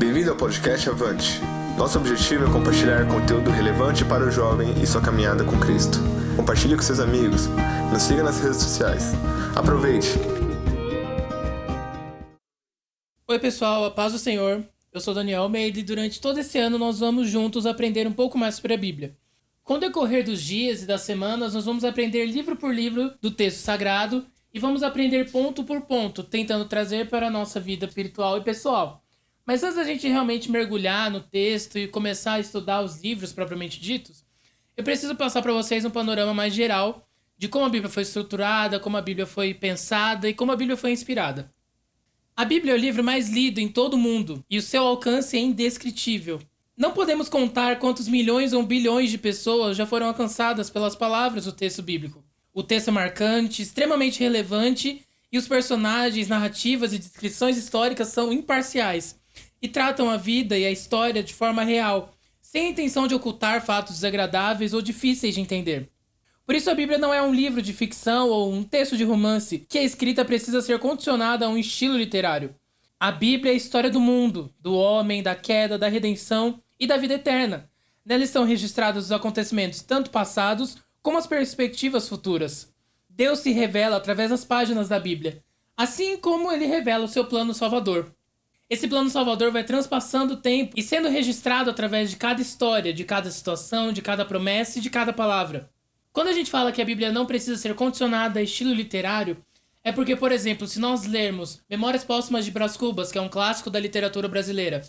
Bem-vindo ao podcast Avante. Nosso objetivo é compartilhar conteúdo relevante para o jovem e sua caminhada com Cristo. Compartilhe com seus amigos. Nos siga nas redes sociais. Aproveite! Oi, pessoal, a paz do Senhor. Eu sou Daniel Almeida e durante todo esse ano nós vamos juntos aprender um pouco mais sobre a Bíblia. Com o decorrer dos dias e das semanas, nós vamos aprender livro por livro do texto sagrado e vamos aprender ponto por ponto, tentando trazer para a nossa vida espiritual e pessoal. Mas antes da gente realmente mergulhar no texto e começar a estudar os livros propriamente ditos, eu preciso passar para vocês um panorama mais geral de como a Bíblia foi estruturada, como a Bíblia foi pensada e como a Bíblia foi inspirada. A Bíblia é o livro mais lido em todo o mundo e o seu alcance é indescritível. Não podemos contar quantos milhões ou bilhões de pessoas já foram alcançadas pelas palavras do texto bíblico. O texto é marcante, extremamente relevante e os personagens, narrativas e descrições históricas são imparciais e tratam a vida e a história de forma real, sem a intenção de ocultar fatos desagradáveis ou difíceis de entender. Por isso, a Bíblia não é um livro de ficção ou um texto de romance que a escrita precisa ser condicionada a um estilo literário. A Bíblia é a história do mundo, do homem, da queda, da redenção e da vida eterna. Nela estão registrados os acontecimentos tanto passados como as perspectivas futuras. Deus se revela através das páginas da Bíblia, assim como ele revela o seu plano salvador. Esse plano salvador vai transpassando o tempo e sendo registrado através de cada história, de cada situação, de cada promessa e de cada palavra. Quando a gente fala que a Bíblia não precisa ser condicionada a estilo literário, é porque, por exemplo, se nós lermos Memórias Póstumas de Brás Cubas, que é um clássico da literatura brasileira,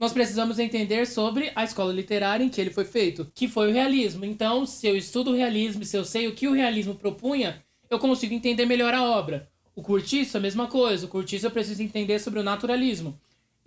nós precisamos entender sobre a escola literária em que ele foi feito, que foi o realismo. Então, se eu estudo o realismo, se eu sei o que o realismo propunha, eu consigo entender melhor a obra. O curtiço, a mesma coisa. O curtiço eu preciso entender sobre o naturalismo.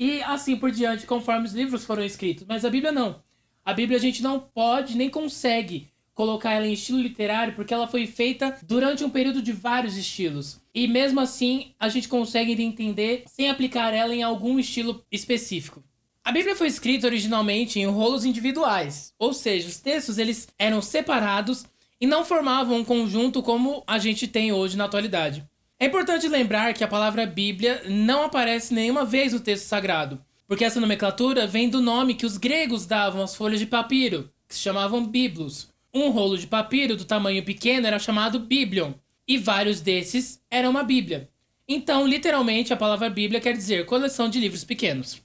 E assim por diante, conforme os livros foram escritos. Mas a Bíblia não. A Bíblia a gente não pode nem consegue colocar ela em estilo literário porque ela foi feita durante um período de vários estilos. E mesmo assim, a gente consegue entender sem aplicar ela em algum estilo específico. A Bíblia foi escrita originalmente em rolos individuais, ou seja, os textos eles eram separados e não formavam um conjunto como a gente tem hoje na atualidade. É importante lembrar que a palavra Bíblia não aparece nenhuma vez no texto sagrado, porque essa nomenclatura vem do nome que os gregos davam às folhas de papiro, que se chamavam biblos. Um rolo de papiro do tamanho pequeno era chamado biblion, e vários desses eram uma Bíblia. Então, literalmente, a palavra Bíblia quer dizer coleção de livros pequenos.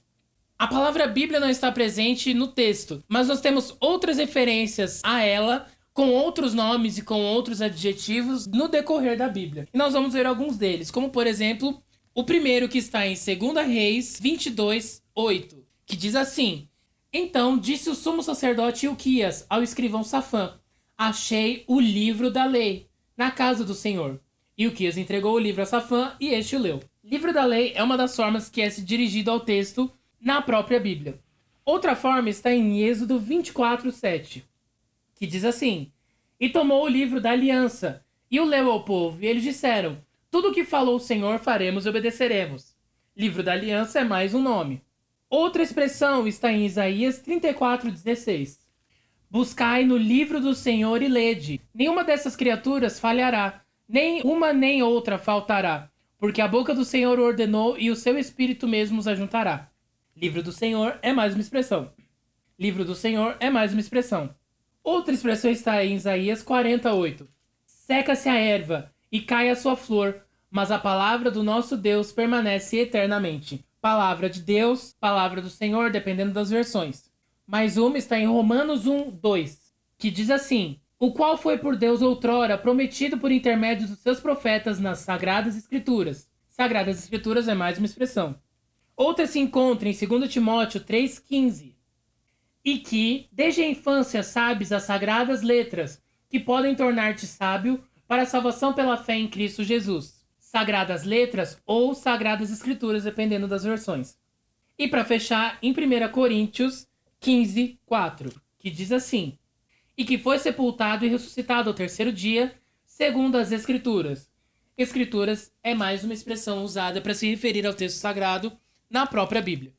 A palavra Bíblia não está presente no texto, mas nós temos outras referências a ela com outros nomes e com outros adjetivos no decorrer da Bíblia. E nós vamos ver alguns deles, como por exemplo, o primeiro que está em 2 Reis 22, 8, que diz assim: Então disse o sumo sacerdote Ilquias ao escrivão Safã: Achei o livro da lei na casa do Senhor. Ilquias entregou o livro a Safã e este o leu. Livro da lei é uma das formas que é se dirigido ao texto na própria Bíblia. Outra forma está em Êxodo 24, 7 que diz assim: E tomou o livro da aliança e o leu ao povo, e eles disseram: Tudo o que falou o Senhor faremos e obedeceremos. Livro da aliança é mais um nome. Outra expressão está em Isaías 34:16. Buscai no livro do Senhor e lede. Nenhuma dessas criaturas falhará, nem uma nem outra faltará, porque a boca do Senhor ordenou e o seu espírito mesmo os ajuntará. Livro do Senhor é mais uma expressão. Livro do Senhor é mais uma expressão. Outra expressão está em Isaías 48. Seca-se a erva e cai a sua flor, mas a palavra do nosso Deus permanece eternamente. Palavra de Deus, palavra do Senhor, dependendo das versões. Mais uma está em Romanos 1, 2, que diz assim: O qual foi por Deus outrora prometido por intermédio dos seus profetas nas Sagradas Escrituras. Sagradas Escrituras é mais uma expressão. Outra se encontra em 2 Timóteo 3,15 e que, desde a infância, sabes as sagradas letras que podem tornar-te sábio para a salvação pela fé em Cristo Jesus. Sagradas letras ou sagradas escrituras, dependendo das versões. E para fechar, em 1 Coríntios 15, 4, que diz assim: E que foi sepultado e ressuscitado ao terceiro dia, segundo as Escrituras. Escrituras é mais uma expressão usada para se referir ao texto sagrado na própria Bíblia.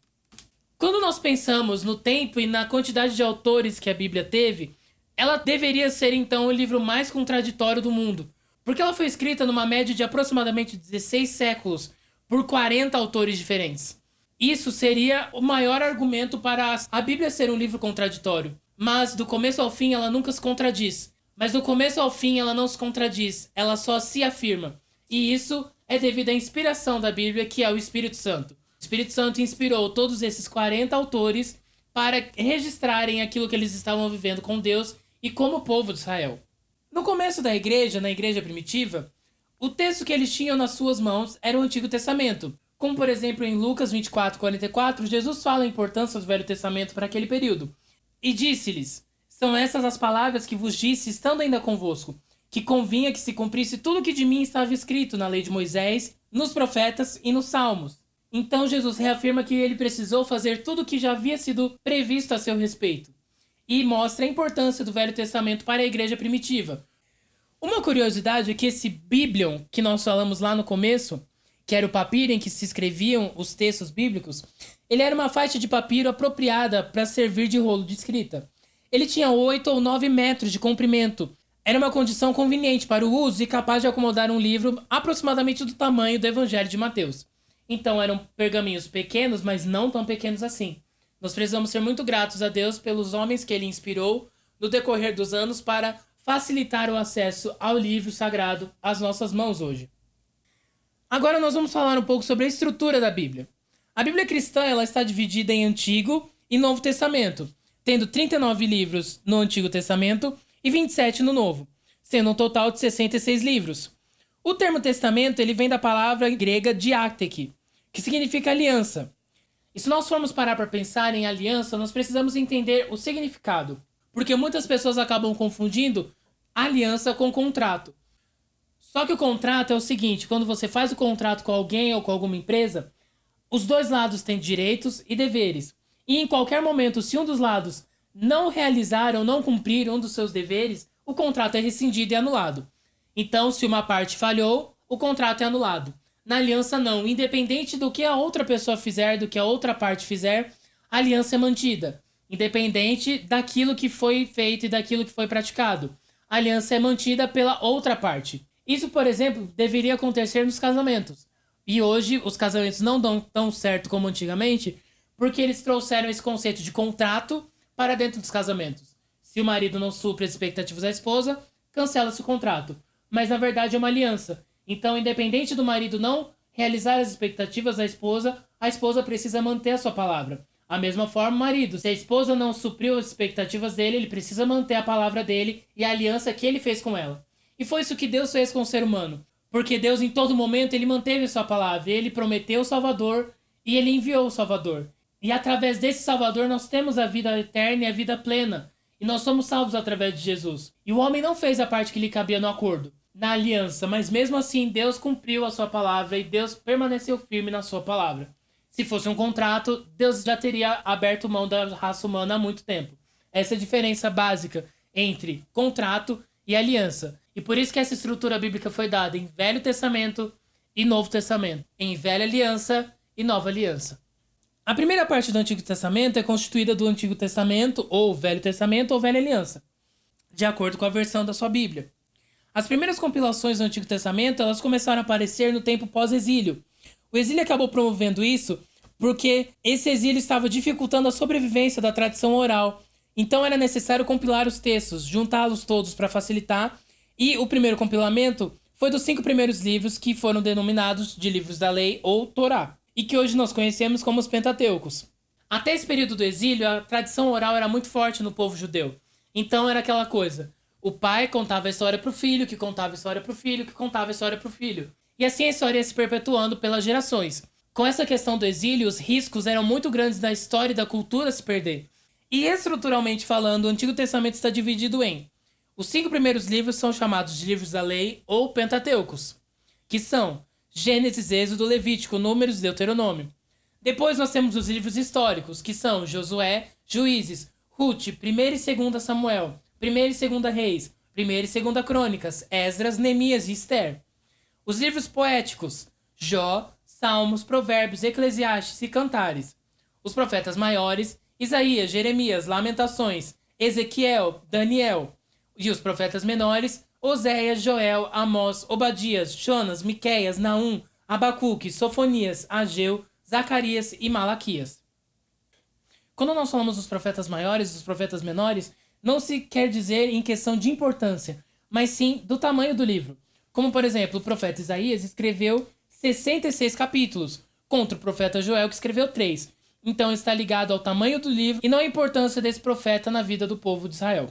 Quando nós pensamos no tempo e na quantidade de autores que a Bíblia teve, ela deveria ser então o livro mais contraditório do mundo, porque ela foi escrita numa média de aproximadamente 16 séculos por 40 autores diferentes. Isso seria o maior argumento para a Bíblia ser um livro contraditório. Mas do começo ao fim ela nunca se contradiz. Mas do começo ao fim ela não se contradiz, ela só se afirma. E isso é devido à inspiração da Bíblia, que é o Espírito Santo. O Espírito Santo inspirou todos esses 40 autores para registrarem aquilo que eles estavam vivendo com Deus e como povo de Israel. No começo da igreja, na igreja primitiva, o texto que eles tinham nas suas mãos era o Antigo Testamento. Como, por exemplo, em Lucas 24, 44, Jesus fala a importância do Velho Testamento para aquele período. E disse-lhes: São essas as palavras que vos disse, estando ainda convosco, que convinha que se cumprisse tudo o que de mim estava escrito na lei de Moisés, nos profetas e nos salmos. Então Jesus reafirma que ele precisou fazer tudo o que já havia sido previsto a seu respeito. E mostra a importância do Velho Testamento para a igreja primitiva. Uma curiosidade é que esse Biblion que nós falamos lá no começo, que era o papiro em que se escreviam os textos bíblicos, ele era uma faixa de papiro apropriada para servir de rolo de escrita. Ele tinha 8 ou 9 metros de comprimento. Era uma condição conveniente para o uso e capaz de acomodar um livro aproximadamente do tamanho do Evangelho de Mateus. Então eram pergaminhos pequenos, mas não tão pequenos assim. Nós precisamos ser muito gratos a Deus pelos homens que ele inspirou no decorrer dos anos para facilitar o acesso ao livro sagrado às nossas mãos hoje. Agora nós vamos falar um pouco sobre a estrutura da Bíblia. A Bíblia cristã ela está dividida em Antigo e Novo Testamento, tendo 39 livros no Antigo Testamento e 27 no Novo, sendo um total de 66 livros. O termo testamento ele vem da palavra grega diácteke, que significa aliança. E se nós formos parar para pensar em aliança, nós precisamos entender o significado, porque muitas pessoas acabam confundindo aliança com contrato. Só que o contrato é o seguinte: quando você faz o contrato com alguém ou com alguma empresa, os dois lados têm direitos e deveres. E em qualquer momento, se um dos lados não realizar ou não cumprir um dos seus deveres, o contrato é rescindido e anulado. Então, se uma parte falhou, o contrato é anulado. Na aliança, não. Independente do que a outra pessoa fizer, do que a outra parte fizer, a aliança é mantida. Independente daquilo que foi feito e daquilo que foi praticado. A aliança é mantida pela outra parte. Isso, por exemplo, deveria acontecer nos casamentos. E hoje os casamentos não dão tão certo como antigamente, porque eles trouxeram esse conceito de contrato para dentro dos casamentos. Se o marido não supre as expectativas da esposa, cancela-se o contrato. Mas na verdade é uma aliança. Então, independente do marido não realizar as expectativas da esposa, a esposa precisa manter a sua palavra. A mesma forma, o marido, se a esposa não supriu as expectativas dele, ele precisa manter a palavra dele e a aliança que ele fez com ela. E foi isso que Deus fez com o ser humano. Porque Deus, em todo momento, ele manteve sua palavra. Ele prometeu o Salvador e ele enviou o Salvador. E através desse Salvador nós temos a vida eterna e a vida plena. E nós somos salvos através de Jesus. E o homem não fez a parte que lhe cabia no acordo, na aliança, mas mesmo assim Deus cumpriu a sua palavra e Deus permaneceu firme na sua palavra. Se fosse um contrato, Deus já teria aberto mão da raça humana há muito tempo. Essa é a diferença básica entre contrato e aliança. E por isso que essa estrutura bíblica foi dada em Velho Testamento e Novo Testamento, em Velha Aliança e Nova Aliança. A primeira parte do Antigo Testamento é constituída do Antigo Testamento, ou Velho Testamento, ou Velha Aliança, de acordo com a versão da sua Bíblia. As primeiras compilações do Antigo Testamento elas começaram a aparecer no tempo pós-exílio. O exílio acabou promovendo isso porque esse exílio estava dificultando a sobrevivência da tradição oral. Então era necessário compilar os textos, juntá-los todos para facilitar e o primeiro compilamento foi dos cinco primeiros livros que foram denominados de livros da lei ou Torá, e que hoje nós conhecemos como os Pentateucos. Até esse período do exílio, a tradição oral era muito forte no povo judeu. Então era aquela coisa: o pai contava a história para o filho, que contava a história para o filho, que contava a história para o filho. E assim a história ia se perpetuando pelas gerações. Com essa questão do exílio, os riscos eram muito grandes da história e da cultura se perder. E estruturalmente falando, o Antigo Testamento está dividido em os cinco primeiros livros são chamados de livros da lei ou Pentateucos, que são Gênesis, Êxodo, Levítico, Números e Deuteronômio. Depois nós temos os livros históricos, que são Josué, Juízes, Ruth, 1 e 2 Samuel, 1 e 2 Reis, 1 e 2 Crônicas, Esdras, Neemias e Esther. Os livros poéticos, Jó, Salmos, Provérbios, Eclesiastes e Cantares. Os profetas maiores, Isaías, Jeremias, Lamentações, Ezequiel, Daniel, e os profetas menores, Oséias, Joel, Amós, Obadias, Jonas, Miqueias, Naum, Abacuque, Sofonias, Ageu, Zacarias e Malaquias. Quando nós falamos dos profetas maiores e dos profetas menores, não se quer dizer em questão de importância, mas sim do tamanho do livro. Como, por exemplo, o profeta Isaías escreveu 66 capítulos, contra o profeta Joel, que escreveu 3. Então está ligado ao tamanho do livro e não à importância desse profeta na vida do povo de Israel.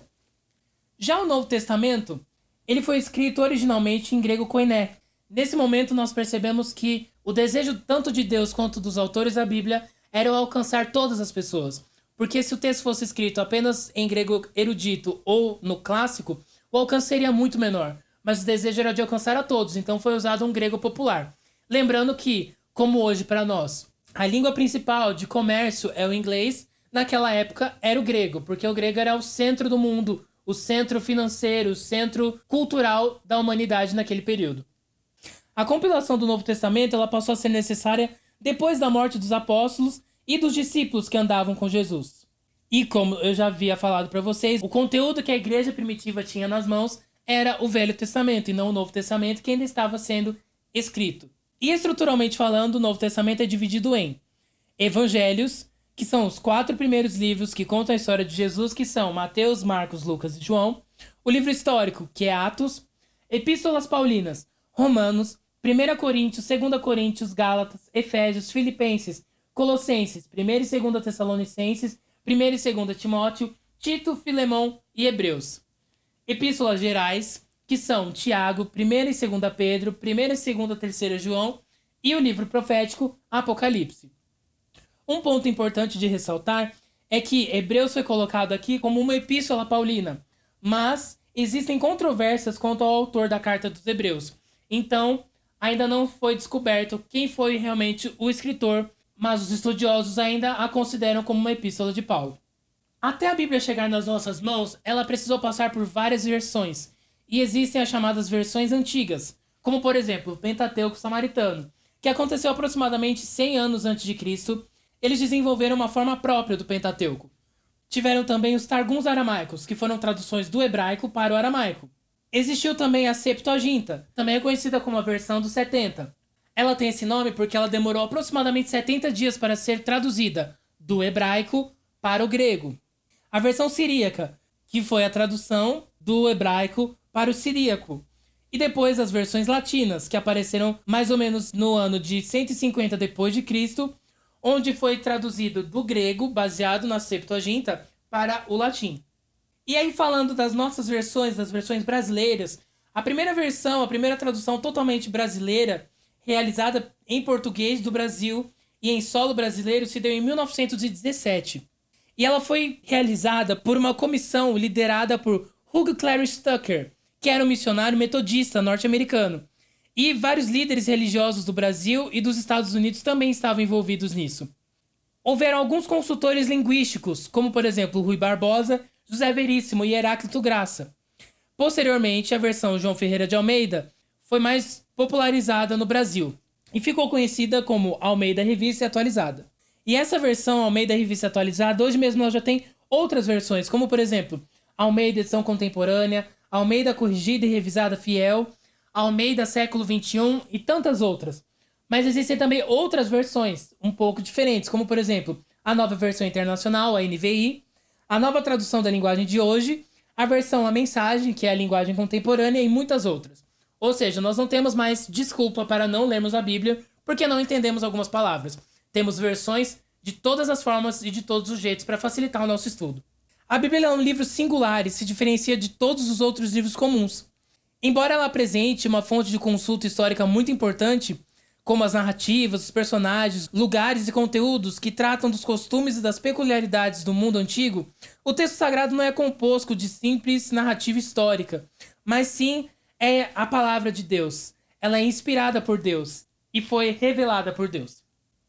Já o Novo Testamento, ele foi escrito originalmente em grego koiné. Nesse momento nós percebemos que o desejo tanto de Deus quanto dos autores da Bíblia era alcançar todas as pessoas. Porque se o texto fosse escrito apenas em grego erudito ou no clássico, o alcance seria muito menor. Mas o desejo era de alcançar a todos, então foi usado um grego popular. Lembrando que, como hoje para nós, a língua principal de comércio é o inglês, naquela época era o grego, porque o grego era o centro do mundo, o centro financeiro, o centro cultural da humanidade naquele período. A compilação do Novo Testamento ela passou a ser necessária depois da morte dos apóstolos e dos discípulos que andavam com Jesus. E como eu já havia falado para vocês, o conteúdo que a igreja primitiva tinha nas mãos era o Velho Testamento e não o Novo Testamento que ainda estava sendo escrito. E estruturalmente falando, o Novo Testamento é dividido em Evangelhos, que são os quatro primeiros livros que contam a história de Jesus, que são Mateus, Marcos, Lucas e João. O livro histórico, que é Atos. Epístolas Paulinas, Romanos, 1 Coríntios, 2 Coríntios, Gálatas, Efésios, Filipenses, Colossenses, 1 e 2 Tessalonicenses, 1 e 2 Timóteo, Tito, Filemão e Hebreus. Epístolas gerais, que são Tiago, 1 e 2 Pedro, 1 e 2 3 João e o livro profético Apocalipse. Um ponto importante de ressaltar é que Hebreus foi colocado aqui como uma epístola paulina, mas existem controvérsias quanto ao autor da carta dos Hebreus. Então, ainda não foi descoberto quem foi realmente o escritor, mas os estudiosos ainda a consideram como uma epístola de Paulo. Até a Bíblia chegar nas nossas mãos, ela precisou passar por várias versões, e existem as chamadas versões antigas, como por exemplo o Pentateuco Samaritano, que aconteceu aproximadamente 100 anos antes de Cristo eles desenvolveram uma forma própria do Pentateuco. Tiveram também os Targums aramaicos, que foram traduções do hebraico para o aramaico. Existiu também a Septuaginta, também é conhecida como a versão dos 70. Ela tem esse nome porque ela demorou aproximadamente 70 dias para ser traduzida do hebraico para o grego. A versão siríaca, que foi a tradução do hebraico para o siríaco. E depois as versões latinas, que apareceram mais ou menos no ano de 150 depois de Cristo onde foi traduzido do grego, baseado na Septuaginta, para o latim. E aí, falando das nossas versões, das versões brasileiras, a primeira versão, a primeira tradução totalmente brasileira, realizada em português do Brasil e em solo brasileiro, se deu em 1917. E ela foi realizada por uma comissão liderada por Hugh Clarice Tucker, que era um missionário metodista norte-americano, e vários líderes religiosos do Brasil e dos Estados Unidos também estavam envolvidos nisso. Houveram alguns consultores linguísticos, como por exemplo Rui Barbosa, José Veríssimo e Heráclito Graça. Posteriormente, a versão João Ferreira de Almeida foi mais popularizada no Brasil e ficou conhecida como Almeida Revista Atualizada. E essa versão Almeida Revista Atualizada, hoje mesmo ela já tem outras versões, como por exemplo Almeida Edição Contemporânea, Almeida Corrigida e Revisada Fiel Almeida século XXI e tantas outras. Mas existem também outras versões um pouco diferentes, como por exemplo a nova versão internacional, a NVI, a nova tradução da linguagem de hoje, a versão A Mensagem, que é a linguagem contemporânea, e muitas outras. Ou seja, nós não temos mais desculpa para não lermos a Bíblia porque não entendemos algumas palavras. Temos versões de todas as formas e de todos os jeitos para facilitar o nosso estudo. A Bíblia é um livro singular e se diferencia de todos os outros livros comuns. Embora ela apresente uma fonte de consulta histórica muito importante, como as narrativas, os personagens, lugares e conteúdos que tratam dos costumes e das peculiaridades do mundo antigo, o texto sagrado não é composto de simples narrativa histórica, mas sim é a palavra de Deus. Ela é inspirada por Deus e foi revelada por Deus.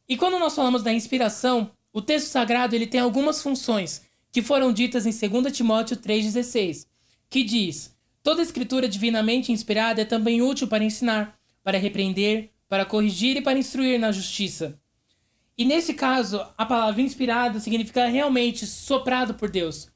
E quando nós falamos da inspiração, o texto sagrado ele tem algumas funções que foram ditas em 2 Timóteo 3,16, que diz: Toda escritura divinamente inspirada é também útil para ensinar, para repreender, para corrigir e para instruir na justiça. E nesse caso, a palavra inspirado significa realmente soprado por Deus,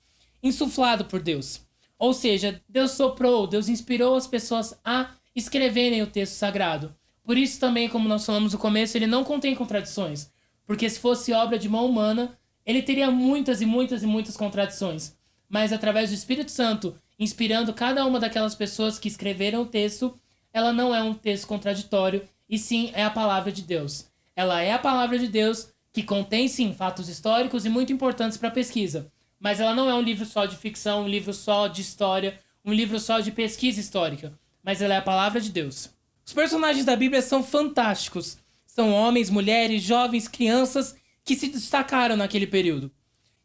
insuflado por Deus. Ou seja, Deus soprou, Deus inspirou as pessoas a escreverem o texto sagrado. Por isso também, como nós falamos no começo, ele não contém contradições, porque se fosse obra de mão humana, ele teria muitas e muitas e muitas contradições. Mas através do Espírito Santo, inspirando cada uma daquelas pessoas que escreveram o texto, ela não é um texto contraditório, e sim é a palavra de Deus. Ela é a palavra de Deus que contém sim fatos históricos e muito importantes para a pesquisa, mas ela não é um livro só de ficção, um livro só de história, um livro só de pesquisa histórica, mas ela é a palavra de Deus. Os personagens da Bíblia são fantásticos. São homens, mulheres, jovens, crianças que se destacaram naquele período.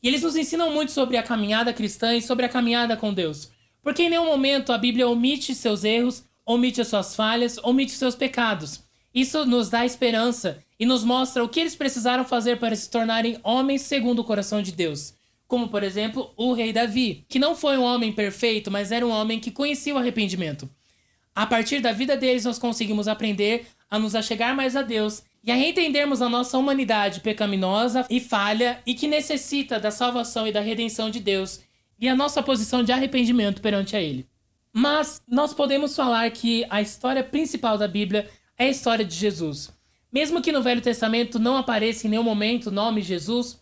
E eles nos ensinam muito sobre a caminhada cristã e sobre a caminhada com Deus. Porque em nenhum momento a Bíblia omite seus erros, omite as suas falhas, omite seus pecados. Isso nos dá esperança e nos mostra o que eles precisaram fazer para se tornarem homens segundo o coração de Deus. Como, por exemplo, o rei Davi, que não foi um homem perfeito, mas era um homem que conhecia o arrependimento. A partir da vida deles, nós conseguimos aprender a nos achegar mais a Deus e a reentendermos a nossa humanidade pecaminosa e falha e que necessita da salvação e da redenção de Deus e a nossa posição de arrependimento perante a Ele. Mas nós podemos falar que a história principal da Bíblia é a história de Jesus. Mesmo que no Velho Testamento não apareça em nenhum momento o nome Jesus,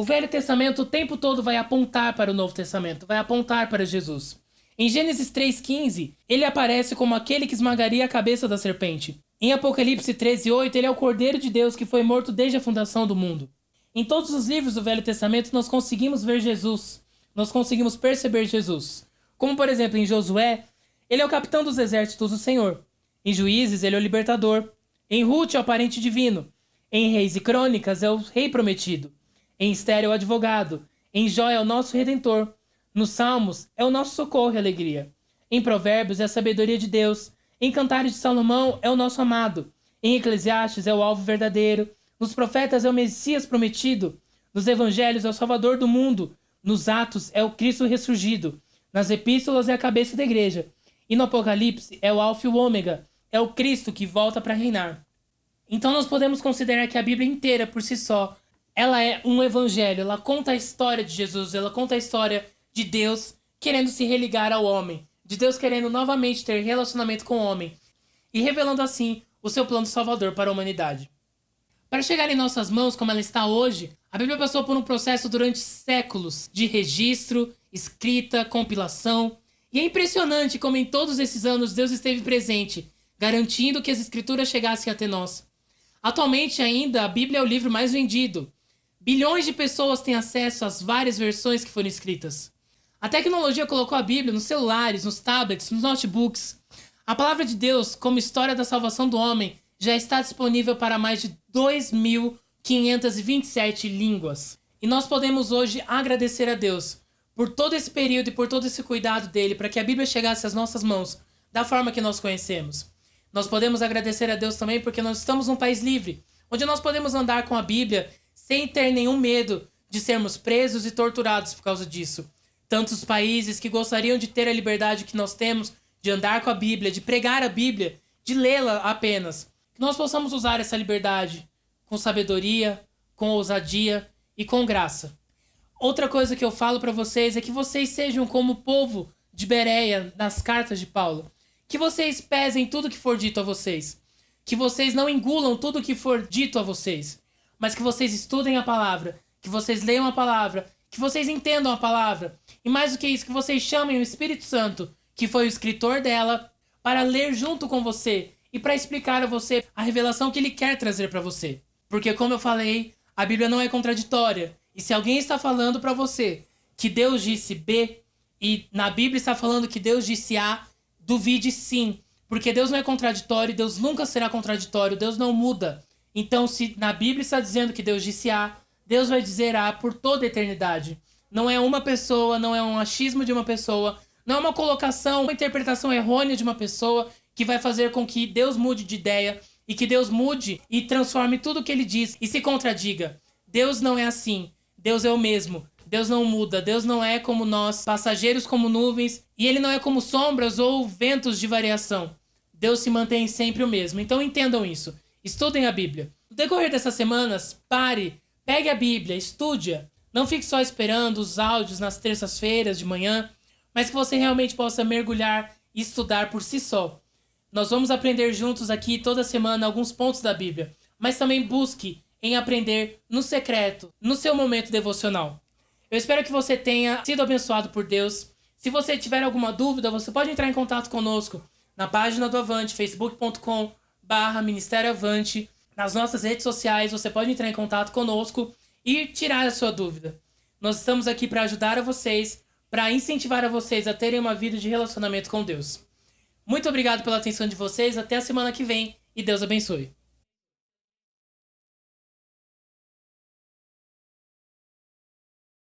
o Velho Testamento o tempo todo vai apontar para o Novo Testamento, vai apontar para Jesus. Em Gênesis 3,15, ele aparece como aquele que esmagaria a cabeça da serpente. Em Apocalipse 13,8, ele é o Cordeiro de Deus que foi morto desde a fundação do mundo. Em todos os livros do Velho Testamento, nós conseguimos ver Jesus, nós conseguimos perceber Jesus. Como, por exemplo, em Josué, ele é o capitão dos exércitos do Senhor. Em Juízes, ele é o libertador. Em Ruth, é o parente divino. Em Reis e Crônicas, é o rei prometido. Em Esther, é o advogado. Em Jó, é o nosso redentor. Nos Salmos, é o nosso socorro e alegria. Em Provérbios, é a sabedoria de Deus. Em Cantares de Salomão, é o nosso amado. Em Eclesiastes, é o alvo verdadeiro. Nos Profetas, é o Messias prometido. Nos Evangelhos, é o Salvador do mundo. Nos Atos, é o Cristo ressurgido. Nas Epístolas, é a cabeça da igreja. E no Apocalipse, é o Alfa e o Ômega, é o Cristo que volta para reinar. Então nós podemos considerar que a Bíblia inteira por si só, ela é um evangelho, ela conta a história de Jesus, ela conta a história de Deus querendo se religar ao homem, de Deus querendo novamente ter relacionamento com o homem e revelando assim o seu plano salvador para a humanidade. Para chegar em nossas mãos como ela está hoje, a Bíblia passou por um processo durante séculos de registro, escrita, compilação, e é impressionante como em todos esses anos Deus esteve presente garantindo que as escrituras chegassem até nós. Atualmente, ainda, a Bíblia é o livro mais vendido. Bilhões de pessoas têm acesso às várias versões que foram escritas. A tecnologia colocou a Bíblia nos celulares, nos tablets, nos notebooks. A palavra de Deus, como história da salvação do homem, já está disponível para mais de 2.527 línguas. E nós podemos hoje agradecer a Deus por todo esse período e por todo esse cuidado dele para que a Bíblia chegasse às nossas mãos da forma que nós conhecemos. Nós podemos agradecer a Deus também porque nós estamos num país livre, onde nós podemos andar com a Bíblia sem ter nenhum medo de sermos presos e torturados por causa disso. Tantos países que gostariam de ter a liberdade que nós temos de andar com a Bíblia, de pregar a Bíblia, de lê-la apenas. Que nós possamos usar essa liberdade com sabedoria, com ousadia e com graça. Outra coisa que eu falo para vocês é que vocês sejam como o povo de Bereia nas cartas de Paulo. Que vocês pesem tudo que for dito a vocês. Que vocês não engulam tudo que for dito a vocês. Mas que vocês estudem a palavra. Que vocês leiam a palavra. Que vocês entendam a palavra. E mais do que isso, que vocês chamem o Espírito Santo, que foi o escritor dela, para ler junto com você e para explicar a você a revelação que ele quer trazer para você. Porque, como eu falei, a Bíblia não é contraditória. E se alguém está falando para você que Deus disse B e na Bíblia está falando que Deus disse A, Duvide sim, porque Deus não é contraditório, Deus nunca será contraditório, Deus não muda. Então, se na Bíblia está dizendo que Deus disse A, Deus vai dizer A por toda a eternidade. Não é uma pessoa, não é um achismo de uma pessoa, não é uma colocação, uma interpretação errônea de uma pessoa que vai fazer com que Deus mude de ideia e que Deus mude e transforme tudo o que ele diz e se contradiga. Deus não é assim. Deus é o mesmo. Deus não muda, Deus não é como nós, passageiros como nuvens, e ele não é como sombras ou ventos de variação. Deus se mantém sempre o mesmo. Então entendam isso. Estudem a Bíblia. No decorrer dessas semanas, pare, pegue a Bíblia, estude-a. Não fique só esperando os áudios nas terças-feiras de manhã, mas que você realmente possa mergulhar e estudar por si só. Nós vamos aprender juntos aqui toda semana alguns pontos da Bíblia, mas também busque em aprender no secreto, no seu momento devocional. Eu espero que você tenha sido abençoado por Deus. Se você tiver alguma dúvida, você pode entrar em contato conosco na página do Avante, facebook.com barra Ministério Avante. Nas nossas redes sociais, você pode entrar em contato conosco e tirar a sua dúvida. Nós estamos aqui para ajudar a vocês, para incentivar a vocês a terem uma vida de relacionamento com Deus. Muito obrigado pela atenção de vocês, até a semana que vem e Deus abençoe.